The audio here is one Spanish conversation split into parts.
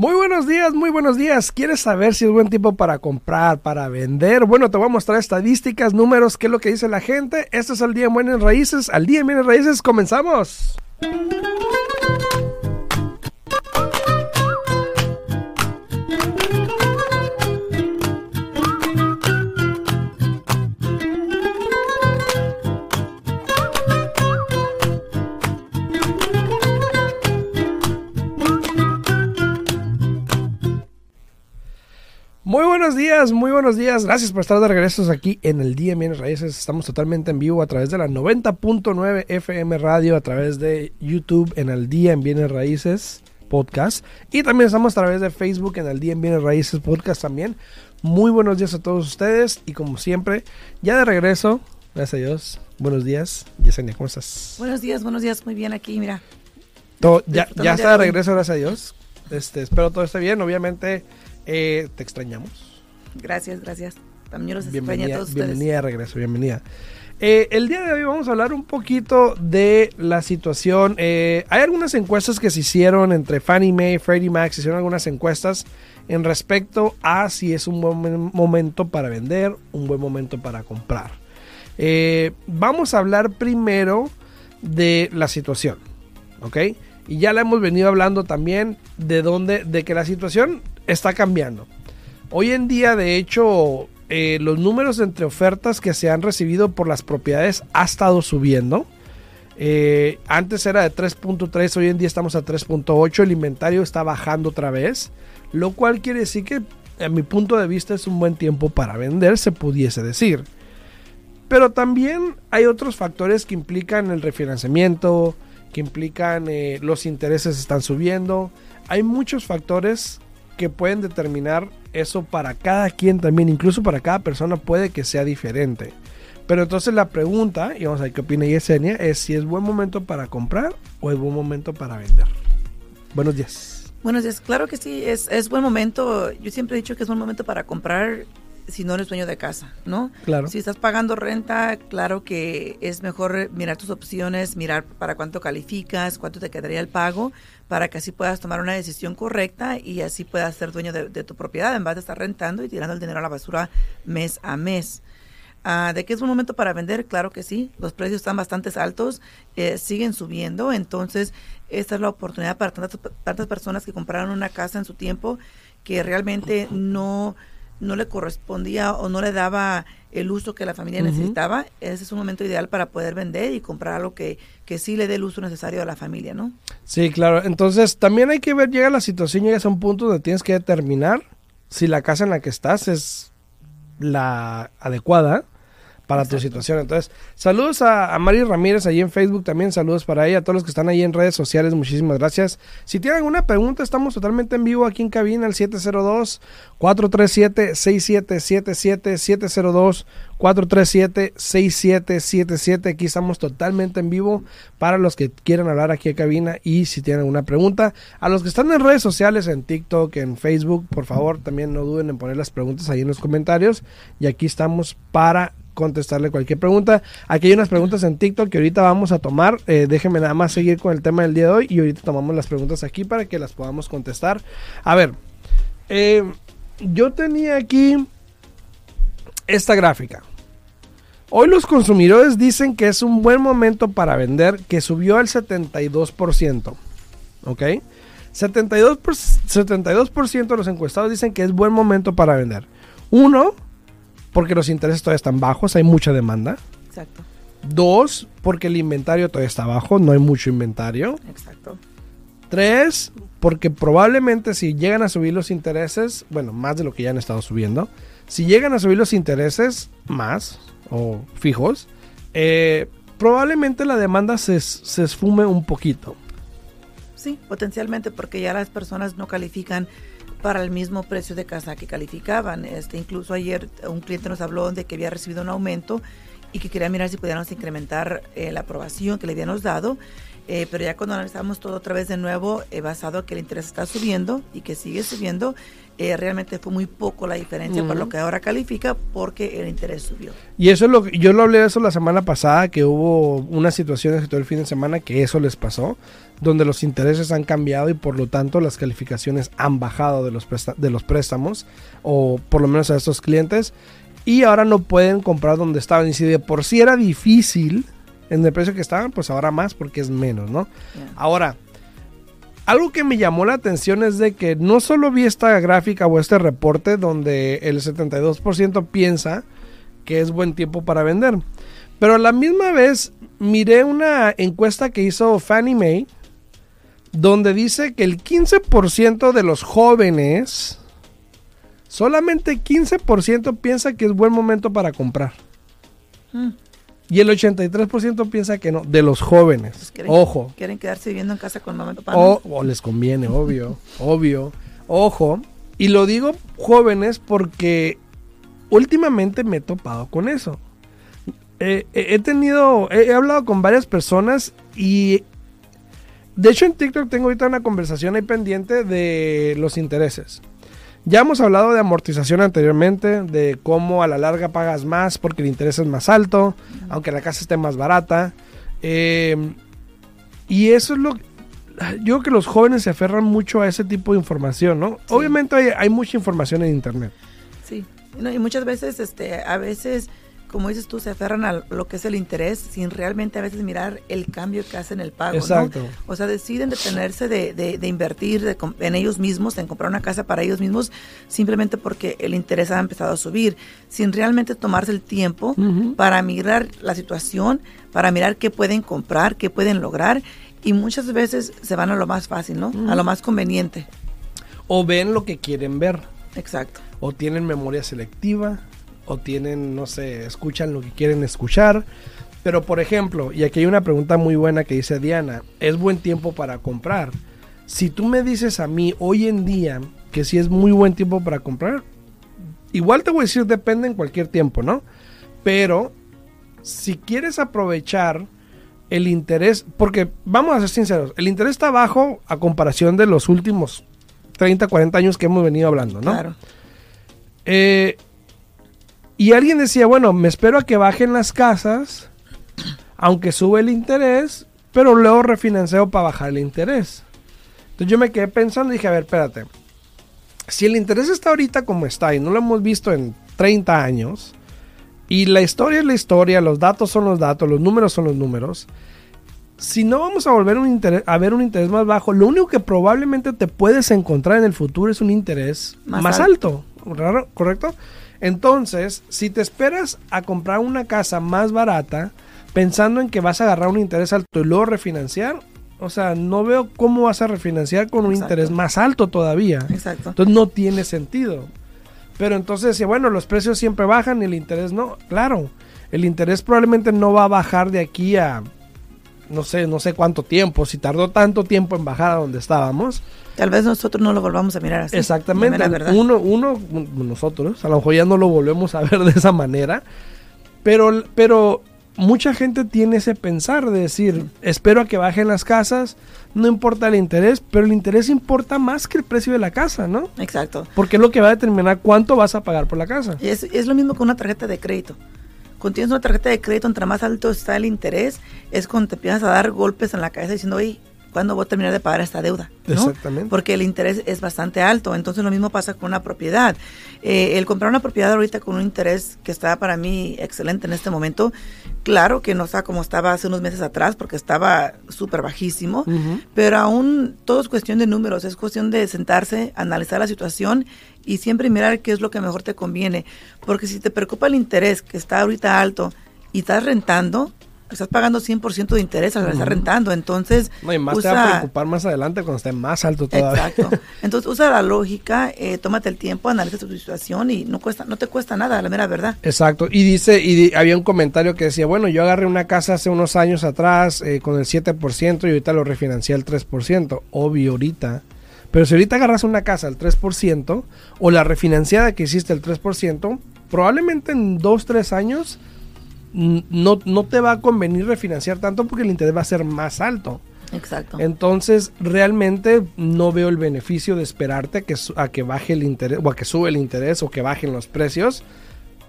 Muy buenos días, muy buenos días. ¿Quieres saber si es buen tiempo para comprar, para vender? Bueno, te voy a mostrar estadísticas, números, qué es lo que dice la gente. Esto es el día en Buenas Raíces. Al día en Buenas Raíces, comenzamos. Buenos días, muy buenos días. Gracias por estar de regreso aquí en el Día Bienes Raíces. Estamos totalmente en vivo a través de la 90.9 FM Radio, a través de YouTube en el Día en Bienes Raíces podcast. Y también estamos a través de Facebook en el Día en Bienes Raíces podcast también. Muy buenos días a todos ustedes y como siempre, ya de regreso, gracias a Dios. Buenos días, Yesenia, ¿cómo estás? Buenos días, buenos días, muy bien aquí, mira. Todo, ya, ya está de regreso, gracias a Dios. Este, espero todo esté bien, obviamente eh, te extrañamos. Gracias, gracias. También los bienvenida, a todos ustedes. Bienvenida de regreso, bienvenida. Eh, el día de hoy vamos a hablar un poquito de la situación. Eh, hay algunas encuestas que se hicieron entre Fannie Mae, Freddie Mac, se hicieron algunas encuestas en respecto a si es un buen momento para vender, un buen momento para comprar. Eh, vamos a hablar primero de la situación, ¿ok? Y ya la hemos venido hablando también de dónde, de que la situación está cambiando. Hoy en día, de hecho, eh, los números entre ofertas que se han recibido por las propiedades ha estado subiendo. Eh, antes era de 3.3, hoy en día estamos a 3.8, el inventario está bajando otra vez, lo cual quiere decir que a mi punto de vista es un buen tiempo para vender, se pudiese decir. Pero también hay otros factores que implican el refinanciamiento, que implican eh, los intereses están subiendo. Hay muchos factores que pueden determinar eso para cada quien también, incluso para cada persona puede que sea diferente. Pero entonces la pregunta, y vamos a ver qué opina Yesenia, es si es buen momento para comprar o es buen momento para vender. Buenos días. Buenos días, claro que sí, es, es buen momento. Yo siempre he dicho que es buen momento para comprar si no eres dueño de casa, ¿no? Claro. Si estás pagando renta, claro que es mejor mirar tus opciones, mirar para cuánto calificas, cuánto te quedaría el pago, para que así puedas tomar una decisión correcta y así puedas ser dueño de, de tu propiedad en vez de estar rentando y tirando el dinero a la basura mes a mes. Uh, ¿De qué es un momento para vender? Claro que sí, los precios están bastante altos, eh, siguen subiendo, entonces esta es la oportunidad para tantas, tantas personas que compraron una casa en su tiempo que realmente no no le correspondía o no le daba el uso que la familia uh -huh. necesitaba, ese es un momento ideal para poder vender y comprar algo que, que sí le dé el uso necesario a la familia, ¿no? Sí, claro. Entonces, también hay que ver, llega la situación, llegas a un punto donde tienes que determinar si la casa en la que estás es la adecuada para Exacto. tu situación. Entonces, saludos a, a, Mari Ramírez ahí en Facebook también, saludos para ella, a todos los que están ahí en redes sociales, muchísimas gracias. Si tienen alguna pregunta, estamos totalmente en vivo aquí en cabina, al 702-437-6777, 702-437-6777, aquí estamos totalmente en vivo para los que quieran hablar aquí en cabina y si tienen alguna pregunta. A los que están en redes sociales, en TikTok, en Facebook, por favor, también no duden en poner las preguntas ahí en los comentarios y aquí estamos para contestarle cualquier pregunta. Aquí hay unas preguntas en TikTok que ahorita vamos a tomar. Eh, déjenme nada más seguir con el tema del día de hoy y ahorita tomamos las preguntas aquí para que las podamos contestar. A ver, eh, yo tenía aquí esta gráfica. Hoy los consumidores dicen que es un buen momento para vender, que subió al 72%. ¿Ok? 72%, 72 de los encuestados dicen que es buen momento para vender. Uno, porque los intereses todavía están bajos, hay mucha demanda. Exacto. Dos, porque el inventario todavía está bajo, no hay mucho inventario. Exacto. Tres, porque probablemente si llegan a subir los intereses, bueno, más de lo que ya han estado subiendo, si llegan a subir los intereses más o fijos, eh, probablemente la demanda se, se esfume un poquito. Sí, potencialmente, porque ya las personas no califican para el mismo precio de casa que calificaban. Este, incluso ayer un cliente nos habló de que había recibido un aumento y que quería mirar si pudiéramos incrementar eh, la aprobación que le habíamos dado. Eh, pero ya cuando analizamos todo otra vez de nuevo, eh, basado que el interés está subiendo y que sigue subiendo, eh, realmente fue muy poco la diferencia por lo que ahora califica porque el interés subió. Y eso es lo que yo lo hablé de eso la semana pasada, que hubo unas situaciones todo el fin de semana que eso les pasó, donde los intereses han cambiado y por lo tanto las calificaciones han bajado de los, de los préstamos, o por lo menos a estos clientes, y ahora no pueden comprar donde estaban. Y si de por sí era difícil en el precio que estaban, pues ahora más porque es menos, ¿no? Ahora, algo que me llamó la atención es de que no solo vi esta gráfica o este reporte donde el 72% piensa que es buen tiempo para vender, pero a la misma vez miré una encuesta que hizo Fannie Mae donde dice que el 15% de los jóvenes, solamente 15% piensa que es buen momento para comprar. Mm. Y el 83% piensa que no, de los jóvenes. Pues Ojo. Quieren quedarse viviendo en casa con mamá y papá. O, les conviene, obvio, obvio. Ojo. Y lo digo jóvenes porque últimamente me he topado con eso. he tenido, he, hablado con varias personas y de hecho en TikTok tengo ahorita una conversación ahí pendiente de los intereses. Ya hemos hablado de amortización anteriormente, de cómo a la larga pagas más porque el interés es más alto, aunque la casa esté más barata. Eh, y eso es lo yo creo que los jóvenes se aferran mucho a ese tipo de información, ¿no? Obviamente hay, hay, mucha información en internet. Sí, y muchas veces, este, a veces como dices tú, se aferran a lo que es el interés sin realmente a veces mirar el cambio que hacen el pago. Exacto. O sea, deciden detenerse de, de, invertir en ellos mismos, en comprar una casa para ellos mismos, simplemente porque el interés ha empezado a subir, sin realmente tomarse el tiempo para mirar la situación, para mirar qué pueden comprar, qué pueden lograr. Y muchas veces se van a lo más fácil, ¿no? A lo más conveniente. O ven lo que quieren ver. Exacto. O tienen memoria selectiva o tienen, no sé, escuchan lo que quieren escuchar. Pero por ejemplo, y aquí hay una pregunta muy buena que dice Diana, ¿es buen tiempo para comprar? Si tú me dices a mí hoy en día que si es muy buen tiempo para comprar, igual te voy a decir depende en cualquier tiempo, ¿no? Pero si quieres aprovechar el interés, porque vamos a ser sinceros, el interés está bajo a comparación de los últimos 30, 40 años que hemos venido hablando, ¿no? Claro. Eh, y alguien decía, bueno, me espero a que bajen las casas, aunque sube el interés, pero luego refinanceo para bajar el interés. Entonces yo me quedé pensando y dije, a ver, espérate. Si el interés está ahorita como está y no lo hemos visto en 30 años, y la historia es la historia, los datos son los datos, los números son los números, si no vamos a volver un a ver un interés más bajo, lo único que probablemente te puedes encontrar en el futuro es un interés más, alto. alto, ¿correcto? Entonces, si te esperas a comprar una casa más barata, pensando en que vas a agarrar un interés alto y luego refinanciar, o sea, no veo cómo vas a refinanciar con un interés más alto todavía. Exacto. Entonces no tiene sentido. Pero entonces, bueno, los precios siempre bajan y el interés no. Claro, el interés probablemente no va a bajar de aquí a no sé, no sé cuánto tiempo, si tardó tanto tiempo en bajar a donde estábamos. Tal vez nosotros no lo volvamos a mirar así. Exactamente. Uno, uno, nosotros, a lo mejor ya no lo volvemos a ver de esa manera. Pero, pero mucha gente tiene ese pensar de decir, espero a que bajen las casas, no importa el interés, pero el interés importa más que el precio de la casa, ¿no? Exacto. Porque es lo que va a determinar cuánto vas a pagar por la casa. Y es, es lo mismo con una tarjeta de crédito cuando tienes una tarjeta de crédito, entre más alto está el interés, es cuando te empiezas a dar golpes en la cabeza diciendo, oye, ¿cuándo voy a terminar de pagar esta deuda? Exactamente. Porque el interés es bastante alto. Entonces lo mismo pasa con una propiedad. Eh, el comprar una propiedad ahorita con un interés que está para mí excelente en este momento, claro que no está como estaba hace unos meses atrás porque estaba súper bajísimo, pero aún todo es cuestión de números, es cuestión de sentarse, analizar la situación y siempre mirar qué es lo que mejor te conviene. Porque si te preocupa el interés que está ahorita alto y estás rentando, estás pagando 100% de interés al estar rentando, entonces... No, y más te va a preocupar más adelante cuando esté más alto todavía. Exacto. Entonces usa la lógica, eh, tómate el tiempo, analiza tu situación y no cuesta no te cuesta nada, la mera verdad. Exacto. Y dice, y había un comentario que decía, bueno, yo agarré una casa hace unos años atrás eh, con el 7% y ahorita lo refinancié al 3%. Obvio, ahorita pero si ahorita agarras una casa al 3% o la refinanciada que hiciste al 3%, probablemente en 2, 3 años no, no te va a convenir refinanciar tanto porque el interés va a ser más alto. Exacto. Entonces, realmente no veo el beneficio de esperarte a que, a que baje el interés o a que sube el interés o que bajen los precios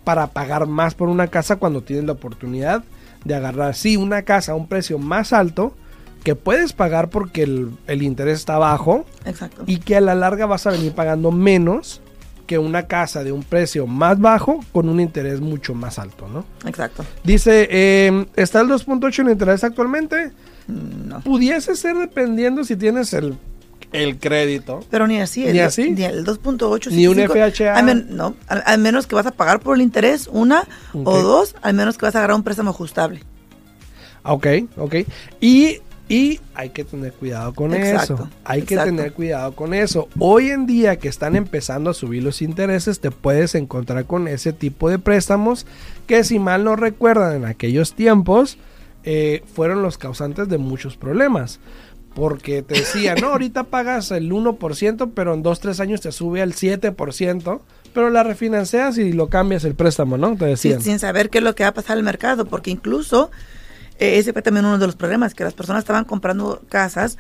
para pagar más por una casa cuando tienes la oportunidad de agarrar, sí, una casa a un precio más alto que puedes pagar porque el, el interés está bajo Exacto. y que a la larga vas a venir pagando menos que una casa de un precio más bajo con un interés mucho más alto, ¿no? Exacto. Dice, eh, ¿está el 2.8 en interés actualmente? Mm, No. Pudiese ser dependiendo si tienes el, el crédito. Pero ni así. ¿Ni el, así? Ni el 2.8. Ni un 5. FHA. Al men- no, al, al menos que vas a pagar por el interés, una o dos, al menos que vas a agarrar un préstamo ajustable. Ok, ok. Y, y hay que tener cuidado con Exacto, eso. Hay que tener cuidado con eso. Hoy en día que están empezando a subir los intereses, te puedes encontrar con ese tipo de préstamos que si mal no recuerdan en aquellos tiempos, eh, fueron los causantes de muchos problemas. Porque te decían, no, ahorita pagas el 1%, pero en 2-3 años te sube al 7%, pero la refinancias y lo cambias el préstamo, ¿no? Te Sí, decían. sin saber qué es lo que va a pasar el mercado, porque incluso ese fue también uno de los problemas, que las personas estaban comprando casas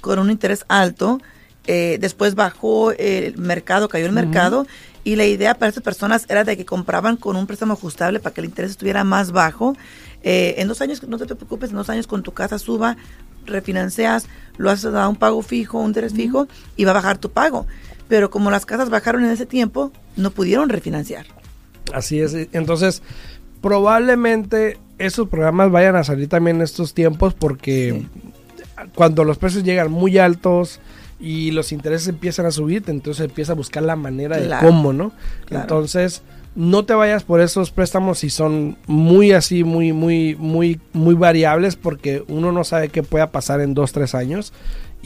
con un interés alto, eh, después bajó el mercado, cayó el mercado, y la idea para estas personas era de que compraban con un préstamo ajustable para que el interés estuviera más bajo. Eh, en dos años, no te preocupes, en dos años con tu casa suba, refinancias, lo haces a un pago fijo, un interés fijo, y va a bajar tu pago. Pero como las casas bajaron en ese tiempo, no pudieron refinanciar. Así es. Entonces, probablemente esos programas vayan a salir también en estos tiempos porque cuando los precios llegan muy altos y los intereses empiezan a subir, entonces empieza a buscar la manera de cómo, ¿no? Claro. Entonces, no te vayas por esos préstamos si son muy así, muy, muy, muy, muy variables porque uno no sabe qué pueda pasar en dos, tres años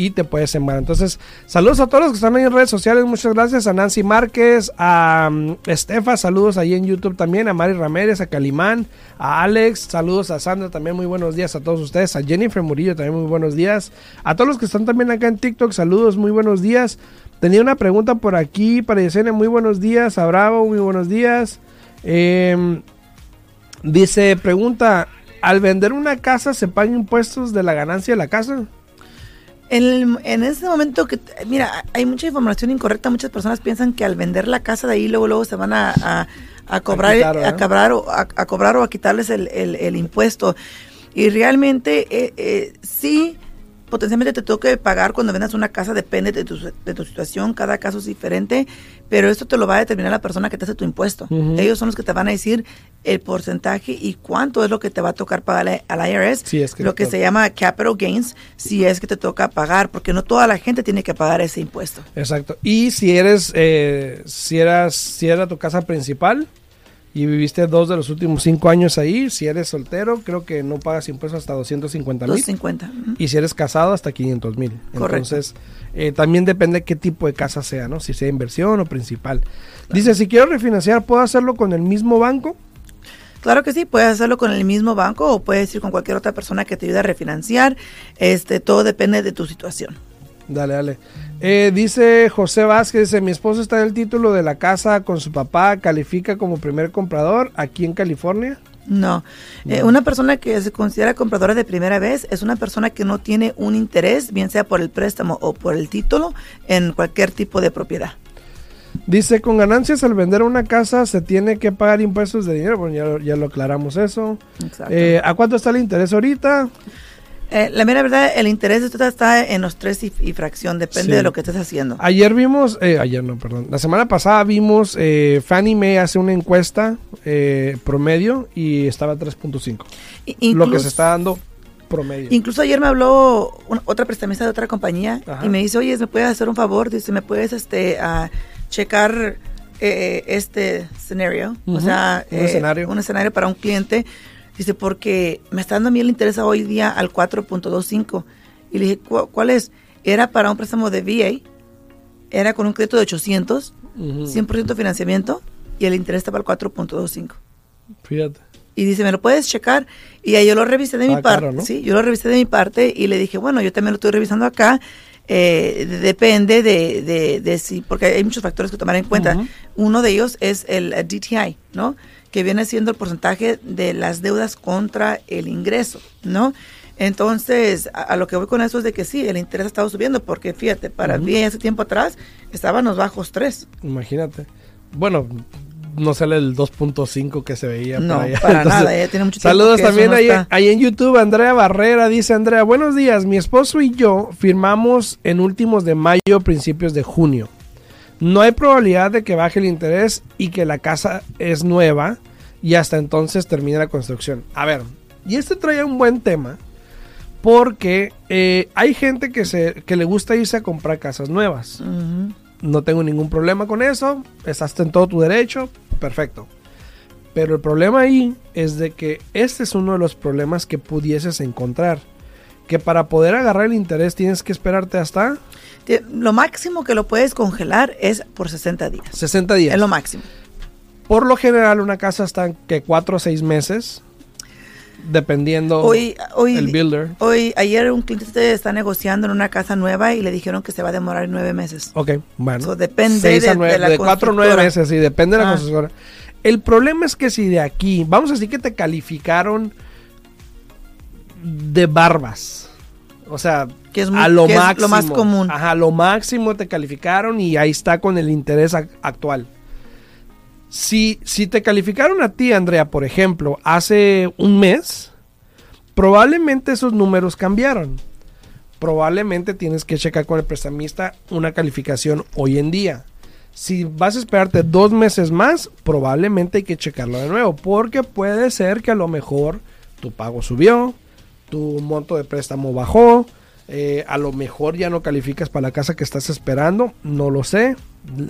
y te puedes sembrar. Entonces, saludos a todos los que están ahí en redes sociales. Muchas gracias a Nancy Márquez, a um, Estefa, saludos ahí en YouTube también, a Mari Ramírez, a Calimán, a Alex, saludos a Sandra también, muy buenos días a todos ustedes, a Jennifer Murillo también muy buenos días, a todos los que están también acá en TikTok, saludos, muy buenos días. Tenía una pregunta por aquí para Yesenia, muy buenos días, a Bravo, muy buenos días. Em, dice, pregunta, ¿al vender una casa se pagan impuestos de la ganancia de la casa? En, el- en ese momento que, mira, hay mucha información incorrecta. Muchas personas piensan que al vender la casa de ahí luego luego se van a, a- a cobrar, quitar, a, ¿verdad? cobrar o a, a cobrar o a quitarles el, el- el impuesto. Y realmente eh, eh, sí, potencialmente te toque pagar cuando vendas una casa, depende de tu, de tu situación, cada caso es diferente, pero esto te lo va a determinar la persona que te hace tu impuesto. Ellos son los que te van a decir el porcentaje y cuánto es lo que te va a tocar pagar al IRS Sí, es que lo que se llama capital gains si es que te toca pagar, porque no toda la gente tiene que pagar ese impuesto. Exacto. Y si eres, eh, si eras, si era tu casa principal y viviste dos de los últimos cinco años ahí, si eres soltero, creo que no pagas impuestos hasta 250 mil. 250. ujú. Y si eres casado, hasta 500 mil. Entonces, eh, también depende qué tipo de casa sea, ¿no? Si sea inversión o principal. Dice, si quiero refinanciar, ¿puedo hacerlo con el mismo banco? Claro que sí, puedes hacerlo con el mismo banco o puedes ir con cualquier otra persona que te ayude a refinanciar. Este, todo depende de tu situación. Dale, dale. Eh, dice José Vázquez, dice, mi esposo está en el título de la casa con su papá, califica como primer comprador aquí en California. No. Eh, una persona que se considera compradora de primera vez es una persona que no tiene un interés, bien sea por el préstamo o por el título, en cualquier tipo de propiedad. Dice, con ganancias al vender una casa se tiene que pagar impuestos de dinero. Bueno, ya, lo- ya lo aclaramos eso. Exacto. Eh, ¿A cuánto está el interés ahorita? Eh, la mera verdad, el interés de está en los tres y, y fracción, depende Sí. de lo que estés haciendo. Ayer vimos, eh, ayer no, perdón. La semana pasada vimos, eh, Fannie Mae hace una encuesta eh, promedio y estaba a 3.5. I- Lo que se está dando promedio. Incluso ayer me habló una- otra prestamista de otra compañía Ajá. y me dice, oye, ¿me puedes hacer un favor? Dice, ¿me puedes este, ah, checar eh, este escenario? O sea, un eh, escenario. Un escenario para un cliente. Dice, porque me está dando a mí el interés hoy día al 4.25. Y le dije, "¿Cu- ¿cuál es? Era para un préstamo de VA, era con un crédito de 800, Ujú. 100% financiamiento y el interés estaba al 4.25. Fíjate. Y dice, ¿me lo puedes checar? Y ahí yo lo revisé de mi Ah, parte. claro, ¿no? Sí, yo lo revisé de mi parte y le dije, bueno, yo también lo estoy revisando acá. Eh, de- depende de, de, de si, porque hay muchos factores que tomar en cuenta. Uno de ellos es el eh, DTI, ¿no? Que viene siendo el porcentaje de las deudas contra el ingreso, ¿no? Entonces, a, lo que voy con eso es de que sí, el interés ha estado subiendo, porque fíjate, para mí hace tiempo atrás estaban los bajos tres. Imagínate. Bueno, no sale el 2.5 que se veía. No, para, nada, ella tiene mucho tiempo Saludos también ahí, ahí, en YouTube, Andrea Barrera, dice Andrea, buenos días, mi esposo y yo firmamos en últimos de mayo, principios de junio. No hay probabilidad de que baje el interés y que la casa es nueva y hasta entonces termine la construcción. A ver, y este trae un buen tema porque eh, hay gente que, se, que le gusta irse a comprar casas nuevas. No tengo ningún problema con eso. Estás en todo tu derecho. Perfecto. Pero el problema ahí es de que este es uno de los problemas que pudieses encontrar. Que para poder agarrar el interés tienes que esperarte hasta... Lo máximo que lo puedes congelar es por 60 días. 60 días. Es lo máximo. Por lo general una casa está que 4 o 6 meses dependiendo hoy, hoy, el builder. Hoy, ayer un cliente está negociando en una casa nueva y le dijeron que se va a demorar nueve meses. Ok, bueno. depende de, de, de, cuatro a nueve meses, sí, depende de la ah. constructora. El problema es que si de aquí, vamos a decir que te calificaron de barbas. O sea, que es a lo máximo. lo más común. Ajá, lo máximo te calificaron y ahí está con el interés actual. Si, si te calificaron a ti, Andrea, por ejemplo, hace un mes, probablemente esos números cambiaron. Probablemente tienes que checar con el prestamista una calificación hoy en día. Si vas a esperarte dos meses más, probablemente hay que checarlo de nuevo, porque puede ser que a lo mejor tu pago subió, tu monto de préstamo bajó, eh, a lo mejor ya no calificas para la casa que estás esperando, no lo sé,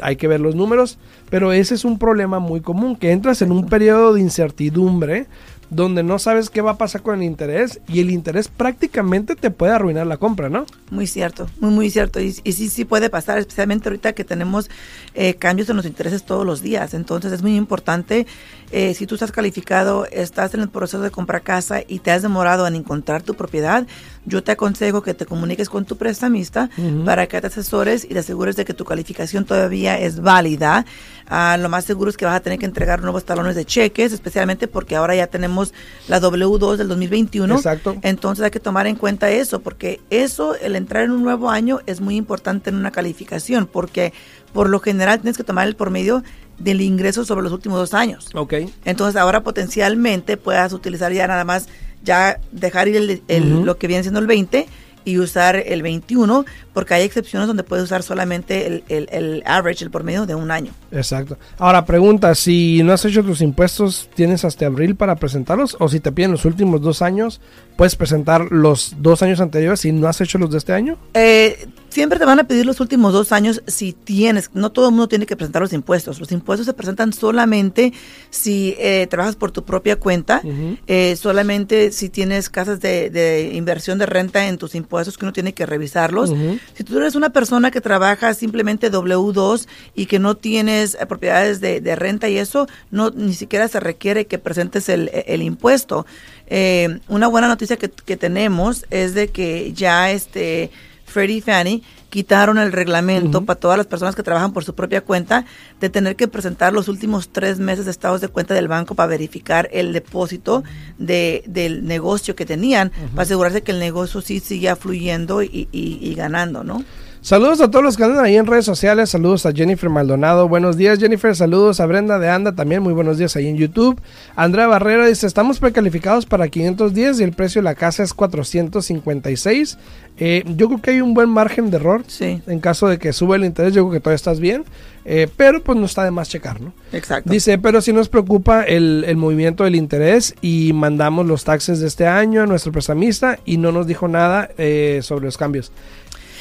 hay que ver los números, pero ese es un problema muy común, que entras en un periodo de incertidumbre donde no sabes qué va a pasar con el interés y el interés prácticamente te puede arruinar la compra, ¿no? Muy cierto, muy, muy cierto. Y, y sí, sí puede pasar, especialmente ahorita que tenemos eh, cambios en los intereses todos los días. Entonces es muy importante, eh, si tú estás calificado, estás en el proceso de comprar casa y te has demorado en encontrar tu propiedad, yo te aconsejo que te comuniques con tu prestamista para que te asesores y te asegures de que tu calificación todavía es válida. Ah, lo más seguro es que vas a tener que entregar nuevos talones de cheques, especialmente porque ahora ya tenemos la W2 del 2021. Exacto. Entonces hay que tomar en cuenta eso, porque eso, el entrar en un nuevo año, es muy importante en una calificación, porque por lo general tienes que tomar el promedio del ingreso sobre los últimos dos años. Ok. Entonces ahora potencialmente puedas utilizar ya nada más ya dejar ir el, lo que viene siendo el 20 y usar el 21, porque hay excepciones donde puedes usar solamente el, el, el, average, el promedio de un año. Exacto. Ahora, pregunta, si no has hecho tus impuestos, ¿tienes hasta abril para presentarlos? O si te piden los últimos dos años, ¿puedes presentar los dos años anteriores si no has hecho los de este año? Eh, Siempre te van a pedir los últimos dos años si tienes, no todo el mundo tiene que presentar los impuestos. Los impuestos se presentan solamente si eh, trabajas por tu propia cuenta, eh, solamente si tienes casas de, inversión de renta en tus impuestos que uno tiene que revisarlos. Si tú eres una persona que trabaja simplemente W2 y que no tienes eh, propiedades de, renta y eso, no ni siquiera se requiere que presentes el, impuesto. una buena noticia que, que tenemos es de que ya este Freddie y Fannie quitaron el reglamento para todas las personas que trabajan por su propia cuenta de tener que presentar los últimos tres meses de estados de cuenta del banco para verificar el depósito de, del negocio que tenían, para asegurarse que el negocio sí sigue fluyendo y, y ganando, ¿no? Saludos a todos los que andan ahí en redes sociales. Saludos a Jennifer Maldonado. Buenos días, Jennifer. Saludos a Brenda de Anda también. Muy buenos días ahí en YouTube. Andrea Barrera dice: Estamos precalificados para 510 y el precio de la casa es 456. Eh, yo creo que hay un buen margen de error. Sí. En caso de que sube el interés, yo creo que todavía estás bien. Eh, pero pues no está de más checar, ¿no? Exacto. Dice: Pero si nos preocupa el, el movimiento del interés y mandamos los taxes de este año a nuestro prestamista y no nos dijo nada eh, sobre los cambios.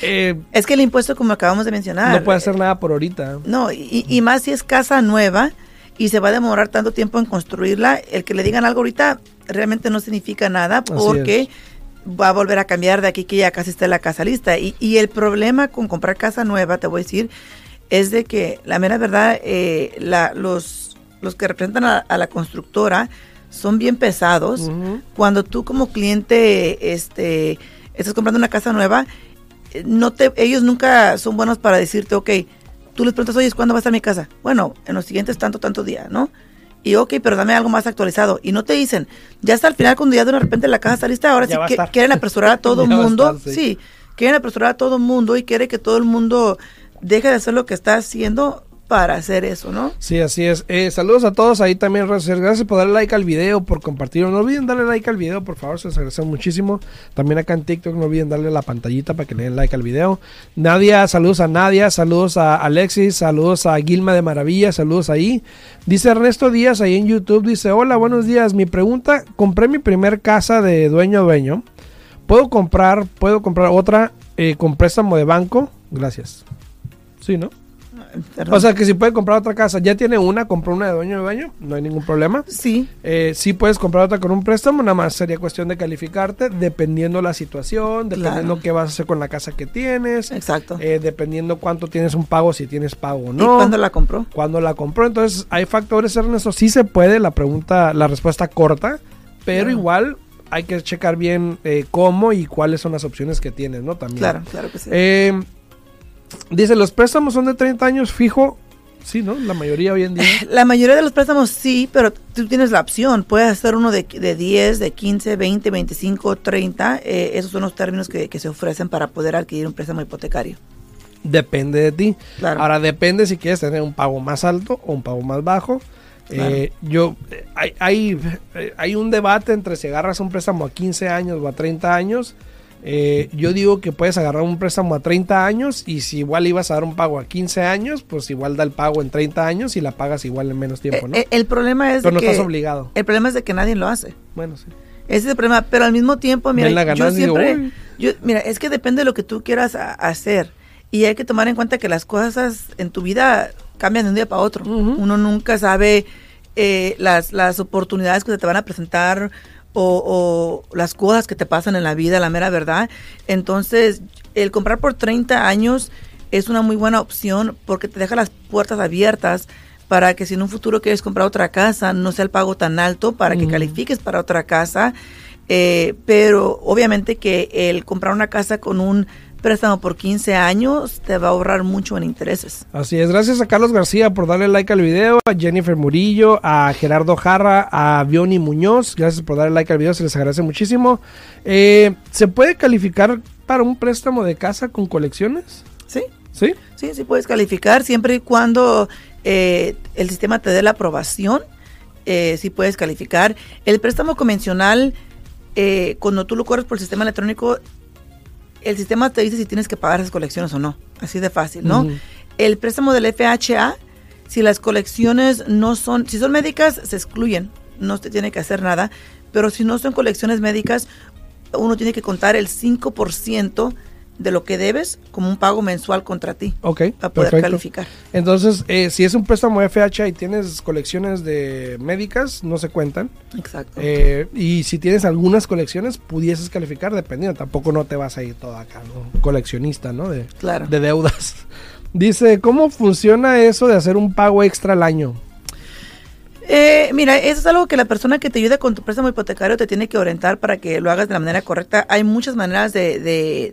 Eh, es que el impuesto, como acabamos de mencionar... No puede hacer nada por ahorita. No, y, más si es casa nueva y se va a demorar tanto tiempo en construirla, el que le digan algo ahorita realmente no significa nada porque va a volver a cambiar de aquí que ya casi está la casa lista. Y, el problema con comprar casa nueva, te voy a decir, es de que la mera verdad, eh, la, los, los que representan a, la constructora son bien pesados. Cuando tú como cliente este, estás comprando una casa nueva, no te, ellos nunca son buenos para decirte, ok, tú les preguntas, oye, ¿cuándo va a mi casa? Bueno, en los siguientes tanto, tanto días, ¿no? Y ok, pero dame algo más actualizado. Y no te dicen, ya está al final cuando ya de repente la casa está lista, ahora sí que, quieren apresurar a todo el mundo. sí. quieren apresurar a todo el mundo y quiere que todo el mundo deje de hacer lo que está haciendo para hacer eso, ¿no? Sí, así es. Eh, saludos a todos ahí también, Gracias por darle like al video, por compartirlo. No olviden darle like al video, por favor, se les agradece muchísimo. También acá en TikTok no olviden darle la pantallita para que le den like al video. Nadia, saludos a Nadia, saludos a Alexis, saludos a Gilma de Maravilla, saludos ahí. Dice Ernesto Díaz ahí en YouTube, dice, hola, buenos días. Mi pregunta, compré mi primer casa de dueño a dueño. ¿Puedo comprar, puedo comprar otra eh, con préstamo de banco? Gracias. Sí, ¿no? O sea, que si puede comprar otra casa, ya tiene una, compró una de dueño de dueño, no hay ningún problema. Sí. Eh, sí puedes comprar otra con un préstamo, nada más sería cuestión de calificarte, dependiendo la situación, dependiendo qué vas a hacer con la casa que tienes. Exacto. Eh, dependiendo cuánto tienes un pago, si tienes pago o no. ¿Y cuándo la compró? Cuándo la compró. Entonces, hay factores, Ernesto. Sí se puede, la pregunta, la respuesta corta, pero igual hay que checar bien eh, cómo y cuáles son las opciones que tienes, ¿no? También. Claro, claro que sí. Dice, los préstamos son de 30 años fijo. Sí, ¿no? La mayoría hoy en día. La mayoría de los préstamos sí, pero tú tienes la opción. Puedes hacer uno de, de 10, de 15, 20, 25, 30. esos son los términos que, se ofrecen para poder adquirir un préstamo hipotecario. Depende de ti. Ahora depende si quieres tener un pago más alto o un pago más bajo. Eh, yo hay, hay, hay, un debate entre si agarras un préstamo a 15 años o a 30 años eh, yo digo que puedes agarrar un préstamo a 30 años y si igual ibas a dar un pago a 15 años, pues igual da el pago en 30 años y la pagas igual en menos tiempo, ¿no? Eh, el problema es pero no estás obligado. El problema es de que nadie lo hace. Bueno, sí. Ese es el problema, pero al mismo tiempo, mira, yo siempre, yo, mira, es que depende de lo que tú quieras hacer y hay que tomar en cuenta que las cosas en tu vida cambian de un día para otro. Uno nunca sabe eh, las, las oportunidades que se te van a presentar o, las cosas que te pasan en la vida, la mera verdad. Entonces, el comprar por 30 años es una muy buena opción porque te deja las puertas abiertas para que si en un futuro quieres comprar otra casa, no sea el pago tan alto para que califiques para otra casa. Eh, pero obviamente que el comprar una casa con un préstamo por 15 años te va a ahorrar mucho en intereses. Así es, gracias a Carlos García por darle like al video, a Jennifer Murillo, a Gerardo Jarra, a Bioni Muñoz, gracias por darle like al video, se les agradece muchísimo. Eh, ¿Se puede calificar para un préstamo de casa con colecciones? Sí. ¿Sí? Sí, sí puedes calificar siempre y cuando eh, el sistema te dé la aprobación, eh, sí puedes calificar. El préstamo convencional, eh, cuando tú lo corres por el sistema electrónico, el sistema te dice si tienes que pagar esas colecciones o no. Así de fácil, ¿no? El préstamo del FHA, si las colecciones no son, si son médicas, se excluyen, no te tiene que hacer nada, pero si no son colecciones médicas, uno tiene que contar el 5% de lo que debes como un pago mensual contra ti. Ok. Para poder calificar. Entonces, eh, si es un préstamo FHA y tienes colecciones de médicas, no se cuentan. Exacto. Eh, y si tienes algunas colecciones, pudieses calificar dependiendo. Tampoco no te vas a ir todo acá, ¿no? Coleccionista, ¿no? De, claro. de deudas. Dice, ¿cómo funciona eso de hacer un pago extra al año? Eh, mira, eso es algo que la persona que te ayuda con tu préstamo hipotecario te tiene que orientar para que lo hagas de la manera correcta. Hay muchas maneras de,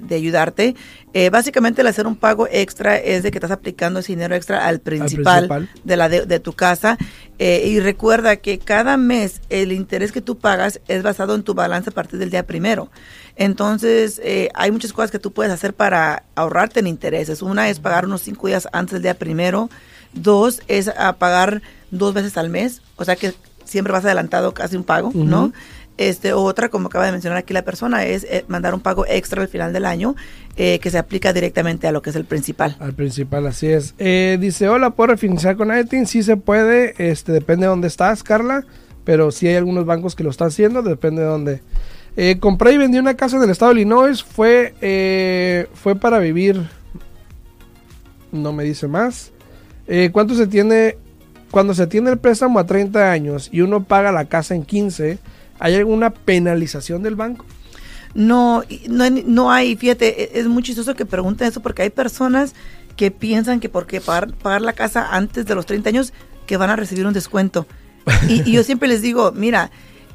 de, ayudarte. Eh, básicamente el hacer un pago extra es de que estás aplicando ese dinero extra al principal, De, la de, tu casa. Eh, y recuerda que cada mes el interés que tú pagas es basado en tu balance a partir del día primero. Entonces, eh, hay muchas cosas que tú puedes hacer para ahorrarte en intereses. Una es pagar unos cinco días antes del día primero. Dos es a pagar dos veces al mes, o sea que siempre vas adelantado casi un pago, ¿no? Este, otra, como acaba de mencionar aquí la persona, es eh, mandar un pago extra al final del año eh, que se aplica directamente a lo que es el principal. Al principal, así es. Eh, dice, hola, ¿puedo refinanciar con iTunes? Sí se puede, este, depende de dónde estás, Carla, pero sí hay algunos bancos que lo están haciendo, depende de dónde. compré y vendí una casa en el estado de Illinois, fue, fue para vivir, no me dice más. ¿Cuánto se tiene cuando se tiene el préstamo a 30 años y uno paga la casa en 15, ¿hay alguna penalización del banco? No, no, no hay, fíjate, e, es muy chistoso que pregunten eso porque hay personas que piensan que porque pagar, pagar la casa antes de los 30 años que van a recibir un descuento. Y, yo siempre les digo, mira,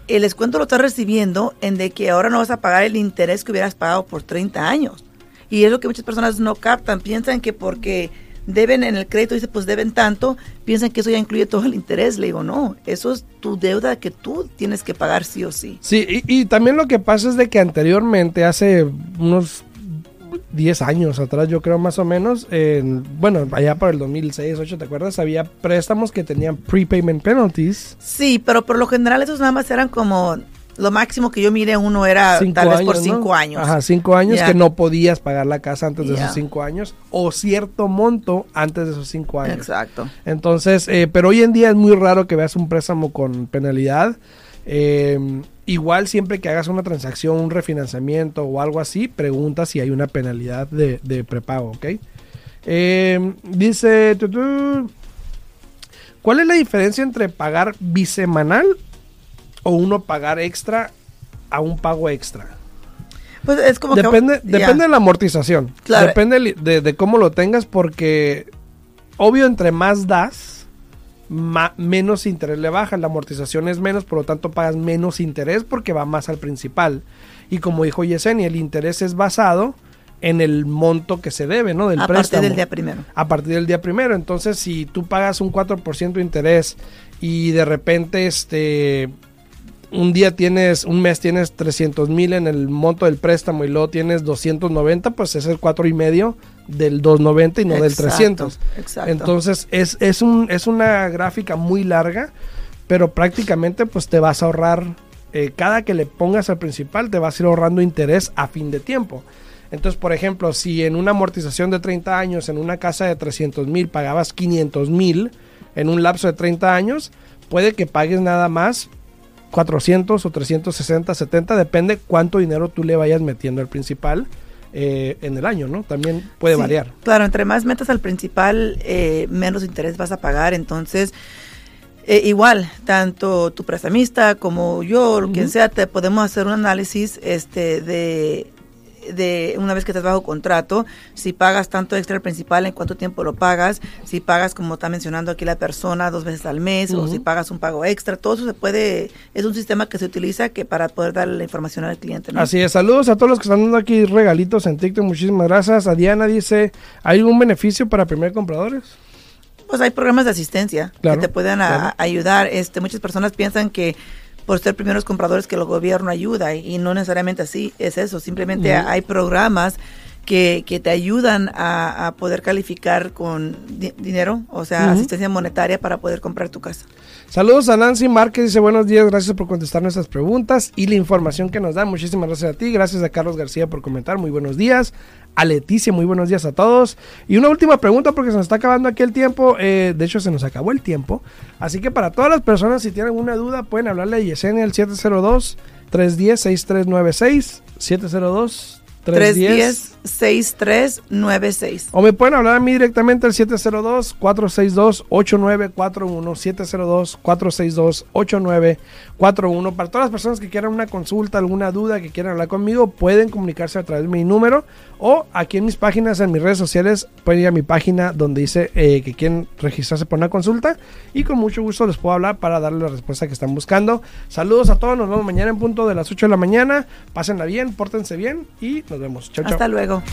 el descuento lo estás recibiendo en de que ahora no vas a pagar el interés que hubieras pagado por 30 años. Y es lo que muchas personas no captan, piensan que porque deben en el crédito, dice, pues deben tanto, piensan que eso ya incluye todo el interés. Le digo, no, eso es tu deuda que tú tienes que pagar sí o sí. Sí, y, y también lo que pasa es de que anteriormente, hace unos 10 años atrás, yo creo más o menos, en, bueno, allá por el 2006, 2008, ¿te acuerdas? Había préstamos que tenían prepayment penalties. Sí, pero por lo general esos nada más eran como lo máximo que yo mire uno era Cinco tal vez años, por ¿no? cinco años. Ajá, cinco años que no podías pagar la casa antes de esos cinco años o cierto monto antes de esos cinco años. Exacto. Entonces, eh, pero hoy en día es muy raro que veas un préstamo con penalidad. Eh, igual siempre que hagas una transacción, un refinanciamiento o algo así, pregunta si hay una penalidad de, de prepago, ¿ok? Eh, dice, ¿cuál es la diferencia entre pagar bisemanal o uno pagar extra a un pago extra? Pues es como que- Depende, ya. depende de la amortización. Claro. Depende de, de cómo lo tengas porque, obvio, entre más das, menos interés le baja. La amortización es menos, por lo tanto pagas menos interés porque va más al principal. Y como dijo Yesenia, el interés es basado en el monto que se debe, ¿no? Del a partir préstamo del día primero. a partir del día primero. Entonces, si tú pagas un 4% de interés y de repente este un día tienes, un mes tienes 300 mil en el monto del préstamo y luego tienes 290, pues es el cuatro y medio del 290 y no del Exacto, 300. Exacto. Entonces, es, es, un, es una gráfica muy larga, pero prácticamente pues te vas a ahorrar, eh, cada que le pongas al principal, te vas a ir ahorrando interés a fin de tiempo. Entonces, por ejemplo, si en una amortización de 30 años, en una casa de 300 mil, pagabas 500 mil en un lapso de 30 años, puede que pagues nada más 400 o 360, 70, depende cuánto dinero tú le vayas metiendo al principal eh, en el año, ¿no? También puede Sí, variar. Claro, entre más metas al principal, eh, menos interés vas a pagar. Entonces, eh, igual, tanto tu prestamista como yo, o quien sea, te podemos hacer un análisis este, de, de una vez que estás bajo contrato, si pagas tanto extra al principal, en cuánto tiempo lo pagas, si pagas, como está mencionando aquí la persona, dos veces al mes, o si pagas un pago extra, todo eso se puede, es un sistema que se utiliza que para poder darle la información al cliente. ¿no? Así es, saludos a todos los que están dando aquí regalitos en TikTok, muchísimas gracias. A Diana dice, ¿hay algún beneficio para primer compradores? Pues hay programas de asistencia Claro, que te pueden a- ayudar. Este, muchas personas piensan que por ser primeros compradores que el gobierno ayuda y, y no necesariamente así es eso. Simplemente hay programas que, que te ayudan a, a poder calificar con di- dinero, o sea, asistencia monetaria para poder comprar tu casa. Saludos a Nancy Márquez, dice buenos días, gracias por contestar nuestras preguntas y la información que nos dan. Muchísimas gracias a ti, gracias a Carlos García por comentar, muy buenos días. A Leticia, muy buenos días a todos. Y una última pregunta porque se nos está acabando aquí el tiempo, eh, de hecho se nos acabó el tiempo. Así que para todas las personas, si tienen alguna duda, pueden hablarle a Yesenia al 702-310-6396, 702 310 310-6396. o me pueden hablar a mí directamente al 702-462-8941. 702-462-8941. Para todas las personas que quieran una consulta, alguna duda, que quieran hablar conmigo, pueden comunicarse a través de mi número o aquí en mis páginas, en mis redes sociales, pueden ir a mi página donde dice eh, que quieren registrarse para una consulta y con mucho gusto les puedo hablar para darle la respuesta que están buscando. Saludos a todos, nos vemos mañana en punto de las 8 de la mañana. Pásenla bien, pórtense bien y nos vemos. Chao, Hasta luego.